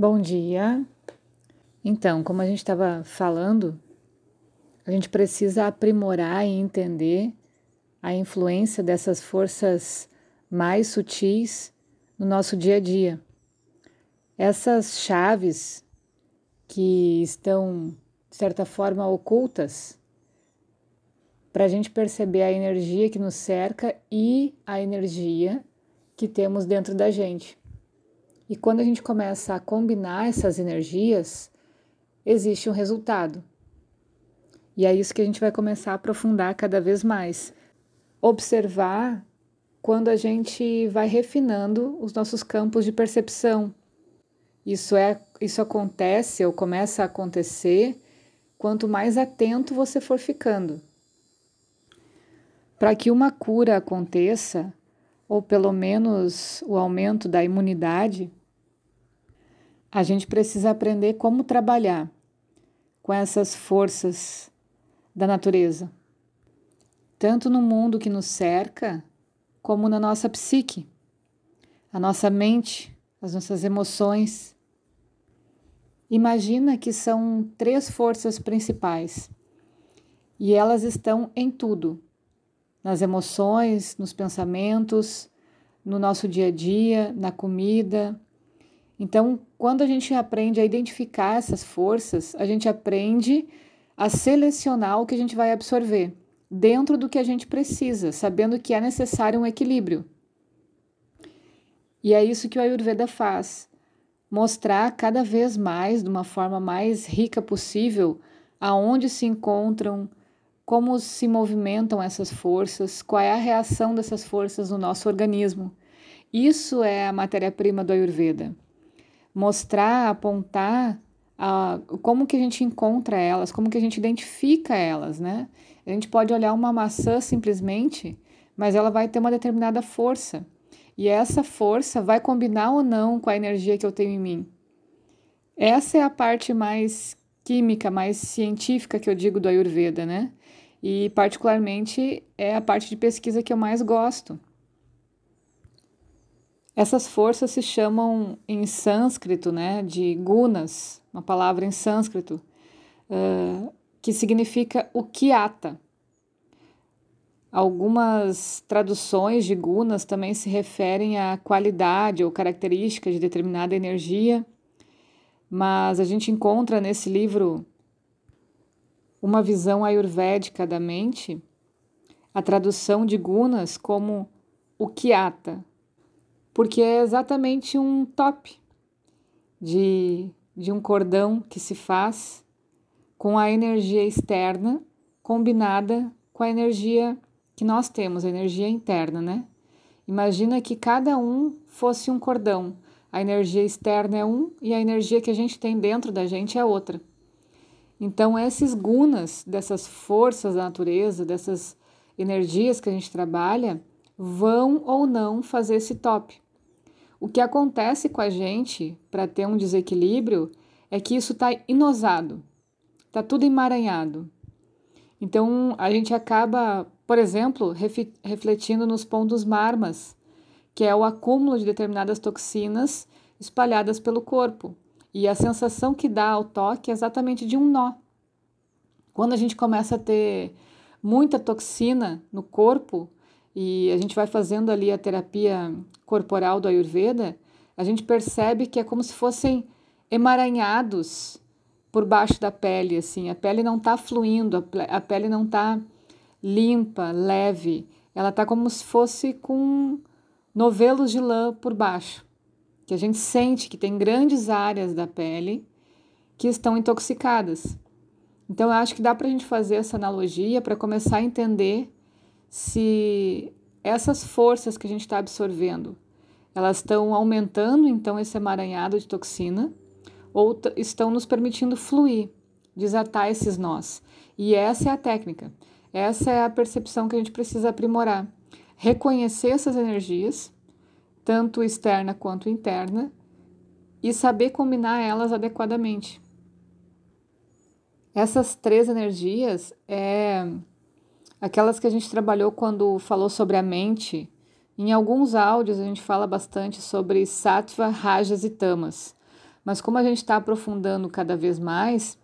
Bom dia. Então, como a gente estava falando, a gente precisa aprimorar e entender a influência dessas forças mais sutis no nosso dia a dia. Essas chaves que estão, de certa forma, ocultas para a gente perceber a energia que nos cerca e a energia que temos dentro da gente. E quando a gente começa a combinar essas energias, existe um resultado. E é isso que a gente vai começar a aprofundar cada vez mais. Observar quando a gente vai refinando os nossos campos de percepção. Isso é, isso acontece ou começa a acontecer quanto mais atento você for ficando. Para que uma cura aconteça, ou pelo menos o aumento da imunidade, a gente precisa aprender como trabalhar com essas forças da natureza, tanto no mundo que nos cerca, como na nossa psique, a nossa mente, as nossas emoções. Imagina que são três forças principais e elas estão em tudo: nas emoções, nos pensamentos, no nosso dia a dia, na comida, então, quando a gente aprende a identificar essas forças, a gente aprende a selecionar o que a gente vai absorver dentro do que a gente precisa, sabendo que é necessário um equilíbrio. E é isso que o Ayurveda faz: mostrar cada vez mais, de uma forma mais rica possível, aonde se encontram, como se movimentam essas forças, qual é a reação dessas forças no nosso organismo. Isso é a matéria-prima do Ayurveda mostrar, apontar a, como que a gente encontra elas, como que a gente identifica elas, né? A gente pode olhar uma maçã simplesmente, mas ela vai ter uma determinada força. E essa força vai combinar ou não com a energia que eu tenho em mim. Essa é a parte mais química, mais científica que eu digo do Ayurveda, né? E particularmente é a parte de pesquisa que eu mais gosto. Essas forças se chamam em sânscrito, né, de gunas, uma palavra em sânscrito, uh, que significa o kiata. Algumas traduções de gunas também se referem à qualidade ou característica de determinada energia, mas a gente encontra nesse livro uma visão ayurvédica da mente, a tradução de gunas como o kiata, porque é exatamente um top de, de um cordão que se faz com a energia externa combinada com a energia que nós temos, a energia interna, né? Imagina que cada um fosse um cordão. A energia externa é um e a energia que a gente tem dentro da gente é outra. Então, esses gunas, dessas forças da natureza, dessas energias que a gente trabalha, vão ou não fazer esse top. O que acontece com a gente para ter um desequilíbrio é que isso está inosado, está tudo emaranhado. Então a gente acaba, por exemplo, refletindo nos pontos marmas, que é o acúmulo de determinadas toxinas espalhadas pelo corpo. E a sensação que dá ao toque é exatamente de um nó. Quando a gente começa a ter muita toxina no corpo, e a gente vai fazendo ali a terapia corporal do Ayurveda, a gente percebe que é como se fossem emaranhados por baixo da pele, assim. A pele não está fluindo, a pele não está limpa, leve. Ela está como se fosse com novelos de lã por baixo. Que a gente sente que tem grandes áreas da pele que estão intoxicadas. Então, eu acho que dá para a gente fazer essa analogia para começar a entender se essas forças que a gente está absorvendo, elas estão aumentando então esse emaranhado de toxina ou estão nos permitindo fluir, desatar esses nós. E essa é a técnica, essa é a percepção que a gente precisa aprimorar. Reconhecer essas energias, tanto externa quanto interna, e saber combinar elas adequadamente. Essas três energias é aquelas que a gente trabalhou quando falou sobre a mente. Em alguns áudios a gente fala bastante sobre sattva, rajas e tamas. Mas como a gente está aprofundando cada vez mais,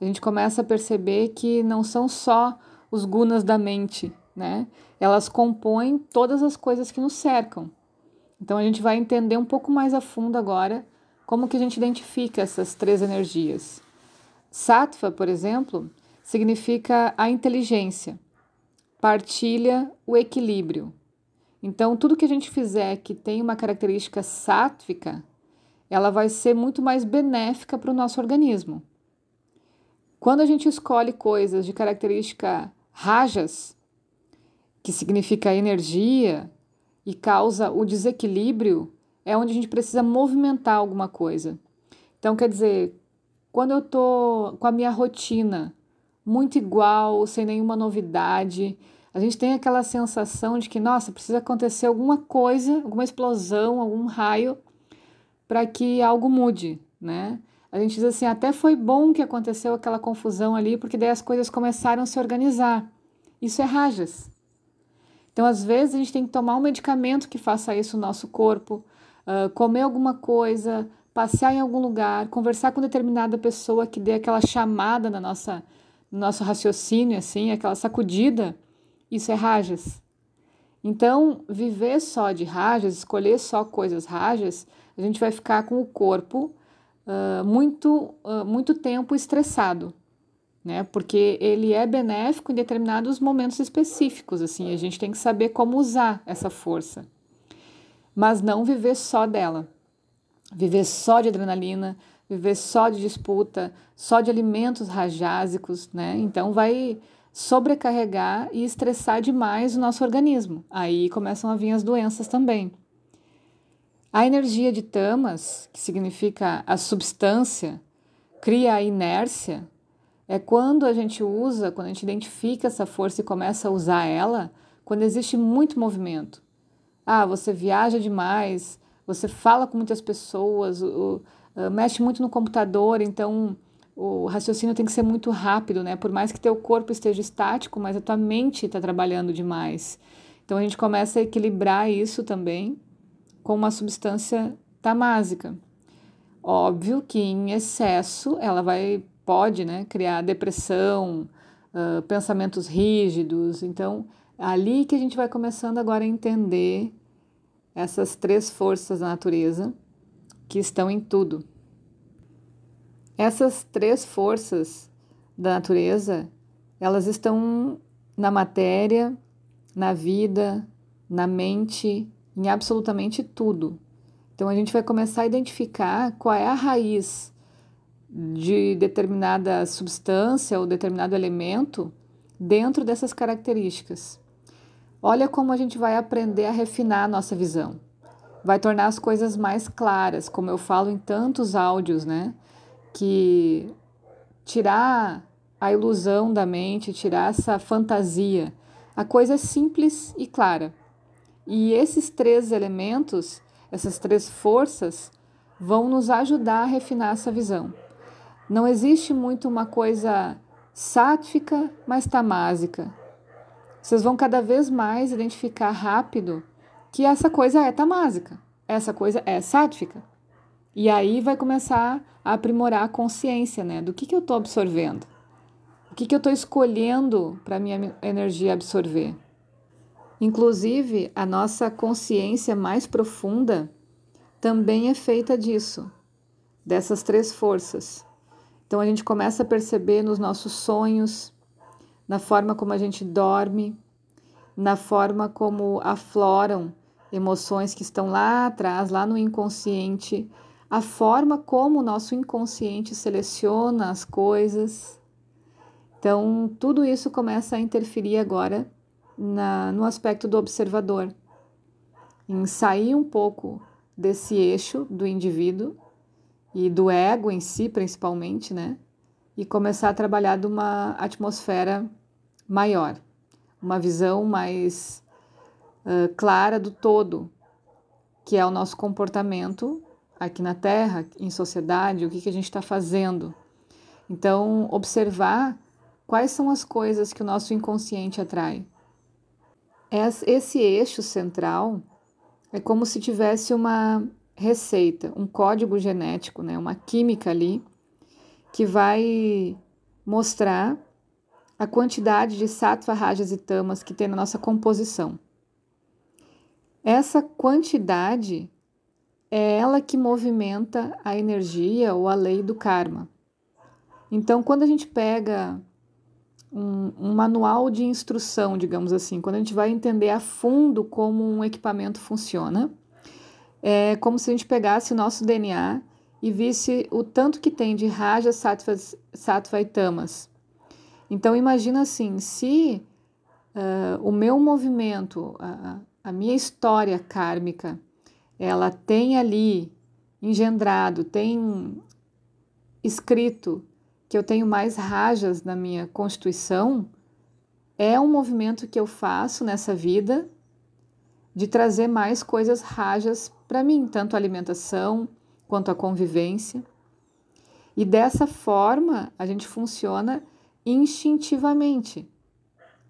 a gente começa a perceber que não são só os gunas da mente, né? Elas compõem todas as coisas que nos cercam. Então a gente vai entender um pouco mais a fundo agora como que a gente identifica essas três energias. Sattva, por exemplo, significa a inteligência, partilha o equilíbrio. Então, tudo que a gente fizer que tem uma característica sátvica, ela vai ser muito mais benéfica para o nosso organismo. Quando a gente escolhe coisas de característica rajas, que significa energia, e causa o desequilíbrio, é onde a gente precisa movimentar alguma coisa. Então, quer dizer, quando eu estou com a minha rotina muito igual, sem nenhuma novidade, a gente tem aquela sensação de que, nossa, precisa acontecer alguma coisa, alguma explosão, algum raio para que algo mude, né? A gente diz assim, até foi bom que aconteceu aquela confusão ali, porque daí as coisas começaram a se organizar. Isso é rajas. Então, às vezes, a gente tem que tomar um medicamento que faça isso no nosso corpo, uh, comer alguma coisa, passear em algum lugar, conversar com determinada pessoa que dê aquela chamada na nossa, no nosso raciocínio, assim, aquela sacudida. Isso é rajas. Então, viver só de rajas, escolher só coisas rajas, a gente vai ficar com o corpo uh, muito, uh, muito tempo estressado né? Porque ele é benéfico em determinados momentos específicos, assim, a gente tem que saber como usar essa força. Mas não viver só dela. Viver só de adrenalina, viver só de disputa, só de alimentos rajásicos, né? Então vai sobrecarregar e estressar demais o nosso organismo. Aí começam a vir as doenças também. A energia de tamas, que significa a substância, cria a inércia, é quando a gente usa, quando a gente identifica essa força e começa a usar ela, quando existe muito movimento. Ah, você viaja demais, você fala com muitas pessoas, o, mexe muito no computador, então o raciocínio tem que ser muito rápido, né? Por mais que teu corpo esteja estático, mas a tua mente está trabalhando demais. Então a gente começa a equilibrar isso também com uma substância tamásica. Óbvio que em excesso ela vai pode né, criar depressão, uh, pensamentos rígidos. Então, ali que a gente vai começando agora a entender essas três forças da natureza que estão em tudo. Essas três forças da natureza, elas estão na matéria, na vida, na mente, em absolutamente tudo. Então a gente vai começar a identificar qual é a raiz de determinada substância ou determinado elemento dentro dessas características. Olha como a gente vai aprender a refinar a nossa visão. Vai tornar as coisas mais claras, como eu falo em tantos áudios, né? Que tirar a ilusão da mente, tirar essa fantasia. A coisa é simples e clara. E esses três elementos, essas três forças, vão nos ajudar a refinar essa visão. Não existe muito uma coisa sátfica, mas tamásica. Vocês vão cada vez mais identificar rápido que essa coisa é tamásica, essa coisa é sátfica. E aí vai começar a aprimorar a consciência, né? Do que, que eu estou absorvendo. O que, que eu estou escolhendo para minha energia absorver. Inclusive, a nossa consciência mais profunda também é feita disso, dessas três forças. Então a gente começa a perceber nos nossos sonhos, na forma como a gente dorme, na forma como afloram emoções que estão lá atrás, lá no inconsciente, a forma como o nosso inconsciente seleciona as coisas. Então, tudo isso começa a interferir agora na, no aspecto do observador, em sair um pouco desse eixo do indivíduo e do ego em si, principalmente, né? E começar a trabalhar de uma atmosfera maior, uma visão mais uh, clara do todo, que é o nosso comportamento aqui na Terra, em sociedade, o que, que a gente está fazendo. Então, observar quais são as coisas que o nosso inconsciente atrai. Esse eixo central é como se tivesse uma receita, um código genético, né, uma química ali, que vai mostrar a quantidade de sattva, rajas e tamas que tem na nossa composição. Essa quantidade é ela que movimenta a energia ou a lei do karma. Então, quando a gente pega um, um, manual de instrução, digamos assim, quando a gente vai entender a fundo como um equipamento funciona, é como se a gente pegasse o nosso DNA e visse o tanto que tem de rajas, sattvas, sattva e tamas. Então, imagina assim, se uh, o meu movimento, a, a minha história kármica, ela tem ali engendrado, tem escrito que eu tenho mais rajas na minha constituição, é um movimento que eu faço nessa vida de trazer mais coisas rajas para mim, tanto a alimentação quanto a convivência. E dessa forma a gente funciona instintivamente.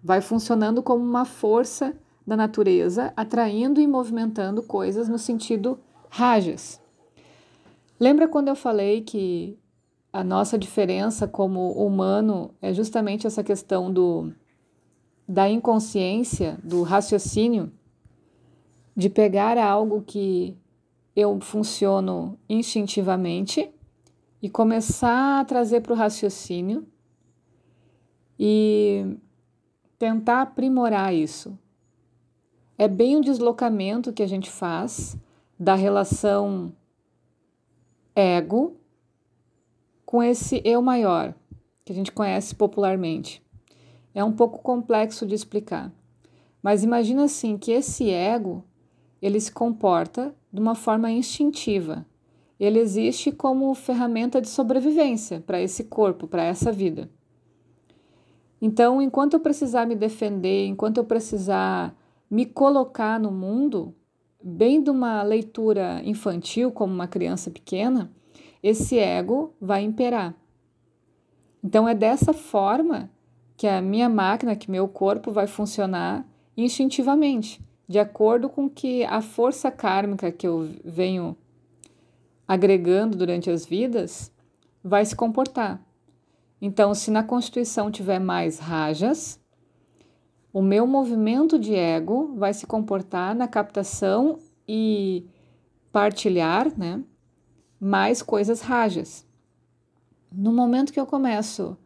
Vai funcionando como uma força da natureza, atraindo e movimentando coisas no sentido rajas. Lembra quando eu falei que a nossa diferença como humano é justamente essa questão do da inconsciência, do raciocínio, de pegar algo que eu funciono instintivamente e começar a trazer para o raciocínio e tentar aprimorar isso. É bem o deslocamento que a gente faz da relação ego com esse eu maior, que a gente conhece popularmente. É um pouco complexo de explicar. Mas imagina assim que esse ego, ele se comporta de uma forma instintiva. Ele existe como ferramenta de sobrevivência para esse corpo, para essa vida. Então, enquanto eu precisar me defender, enquanto eu precisar me colocar no mundo, bem de uma leitura infantil, como uma criança pequena, esse ego vai imperar. Então é dessa forma que a minha máquina, que meu corpo vai funcionar instintivamente, de acordo com que a força kármica que eu venho agregando durante as vidas vai se comportar. Então, se na constituição tiver mais rajas, o meu movimento de ego vai se comportar na captação e partilhar, né, mais coisas rajas. No momento que eu começo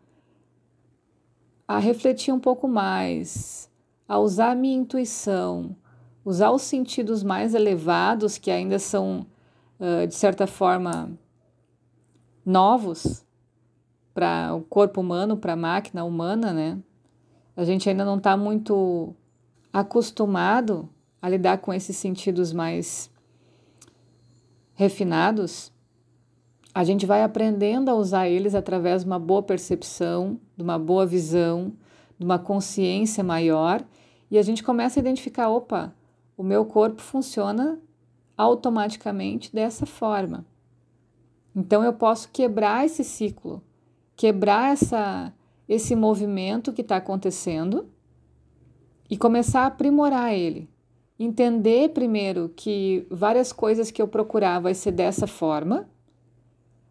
a refletir um pouco mais, a usar a minha intuição, usar os sentidos mais elevados que ainda são, uh, de certa forma, novos para o corpo humano, para a máquina humana, né? A gente ainda não está muito acostumado a lidar com esses sentidos mais refinados a gente vai aprendendo a usar eles através de uma boa percepção, de uma boa visão, de uma consciência maior, e a gente começa a identificar: opa, o meu corpo funciona automaticamente dessa forma. Então eu posso quebrar esse ciclo, quebrar essa, esse movimento que está acontecendo e começar a aprimorar ele. Entender primeiro que várias coisas que eu procurar vai ser dessa forma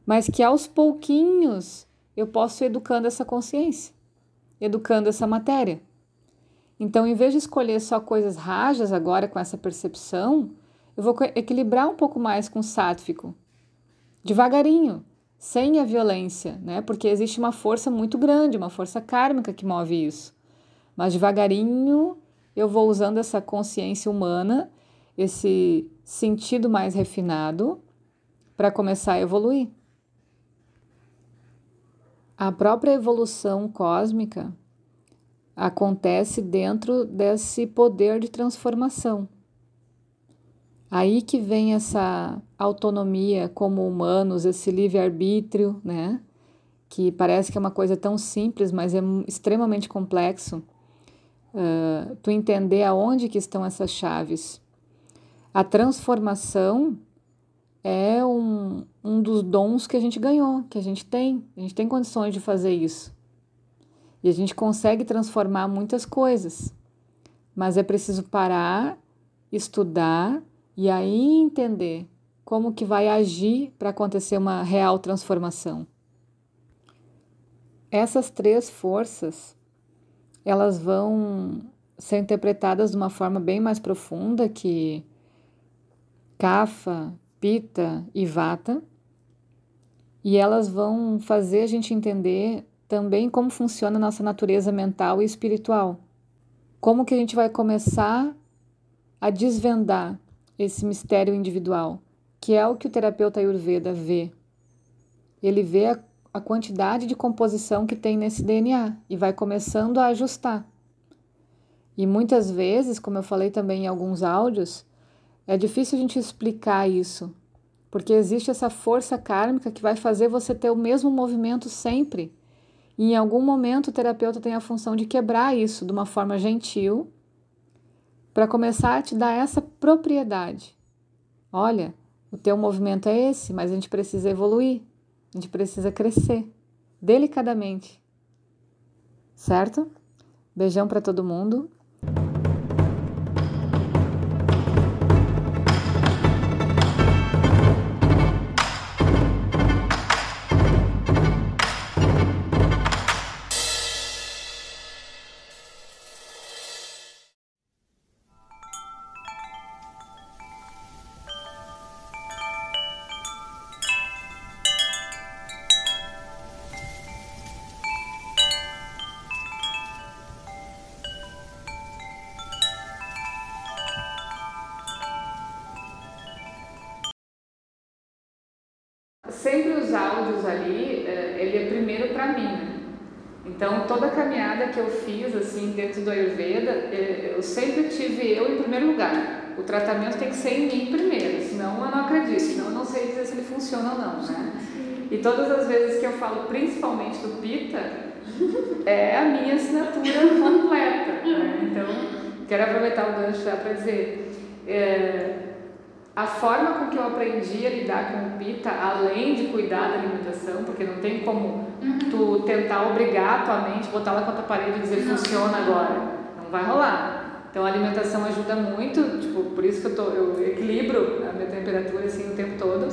mas que aos pouquinhos eu posso ir educando essa consciência, educando essa matéria. Então, em vez de escolher só coisas rajas agora com essa percepção, eu vou equilibrar um pouco mais com o sátvico, devagarinho, sem a violência, né? Porque existe uma força muito grande, uma força kármica que move isso. Mas devagarinho eu vou usando essa consciência humana, esse sentido mais refinado, para começar a evoluir. A própria evolução cósmica acontece dentro desse poder de transformação. Aí que vem essa autonomia como humanos, esse livre-arbítrio, né? Que parece que é uma coisa tão simples, mas é extremamente complexo. Uh, tu entender aonde que estão essas chaves. A transformação é um, um dos dons que a gente ganhou, que a gente tem. A gente tem condições de fazer isso. E a gente consegue transformar muitas coisas. Mas é preciso parar, estudar e aí entender como que vai agir para acontecer uma real transformação. Essas três forças, elas vão ser interpretadas de uma forma bem mais profunda que Kapha, Pitta e Vata, e elas vão fazer a gente entender também como funciona a nossa natureza mental e espiritual. Como que a gente vai começar a desvendar esse mistério individual, que é o que o terapeuta Ayurveda vê. Ele vê a, a quantidade de composição que tem nesse DNA e vai começando a ajustar. E muitas vezes, como eu falei também em alguns áudios, é difícil a gente explicar isso, porque existe essa força kármica que vai fazer você ter o mesmo movimento sempre. E em algum momento o terapeuta tem a função de quebrar isso de uma forma gentil para começar a te dar essa propriedade. Olha, o teu movimento é esse, mas a gente precisa evoluir, a gente precisa crescer delicadamente. Certo? Beijão para todo mundo áudios ali, eh, ele é primeiro para mim, né? Então, toda a caminhada que eu fiz, assim, dentro do Ayurveda, eh, eu sempre tive eu em primeiro lugar. O tratamento tem que ser em mim primeiro, senão eu não acredito, senão eu não sei dizer se ele funciona ou não, né? E todas as vezes que eu falo, principalmente do Pita, é a minha assinatura completa, né? Então, quero aproveitar o gancho já para dizer... É, a forma com que eu aprendi a lidar com o pita, além de cuidar da alimentação, porque não tem como uhum. tu tentar obrigar a tua mente, botar lá contra a parede e dizer não. funciona agora. Não vai rolar. Então a alimentação ajuda muito, tipo, por isso que eu, tô, eu equilibro a minha temperatura assim o tempo todo.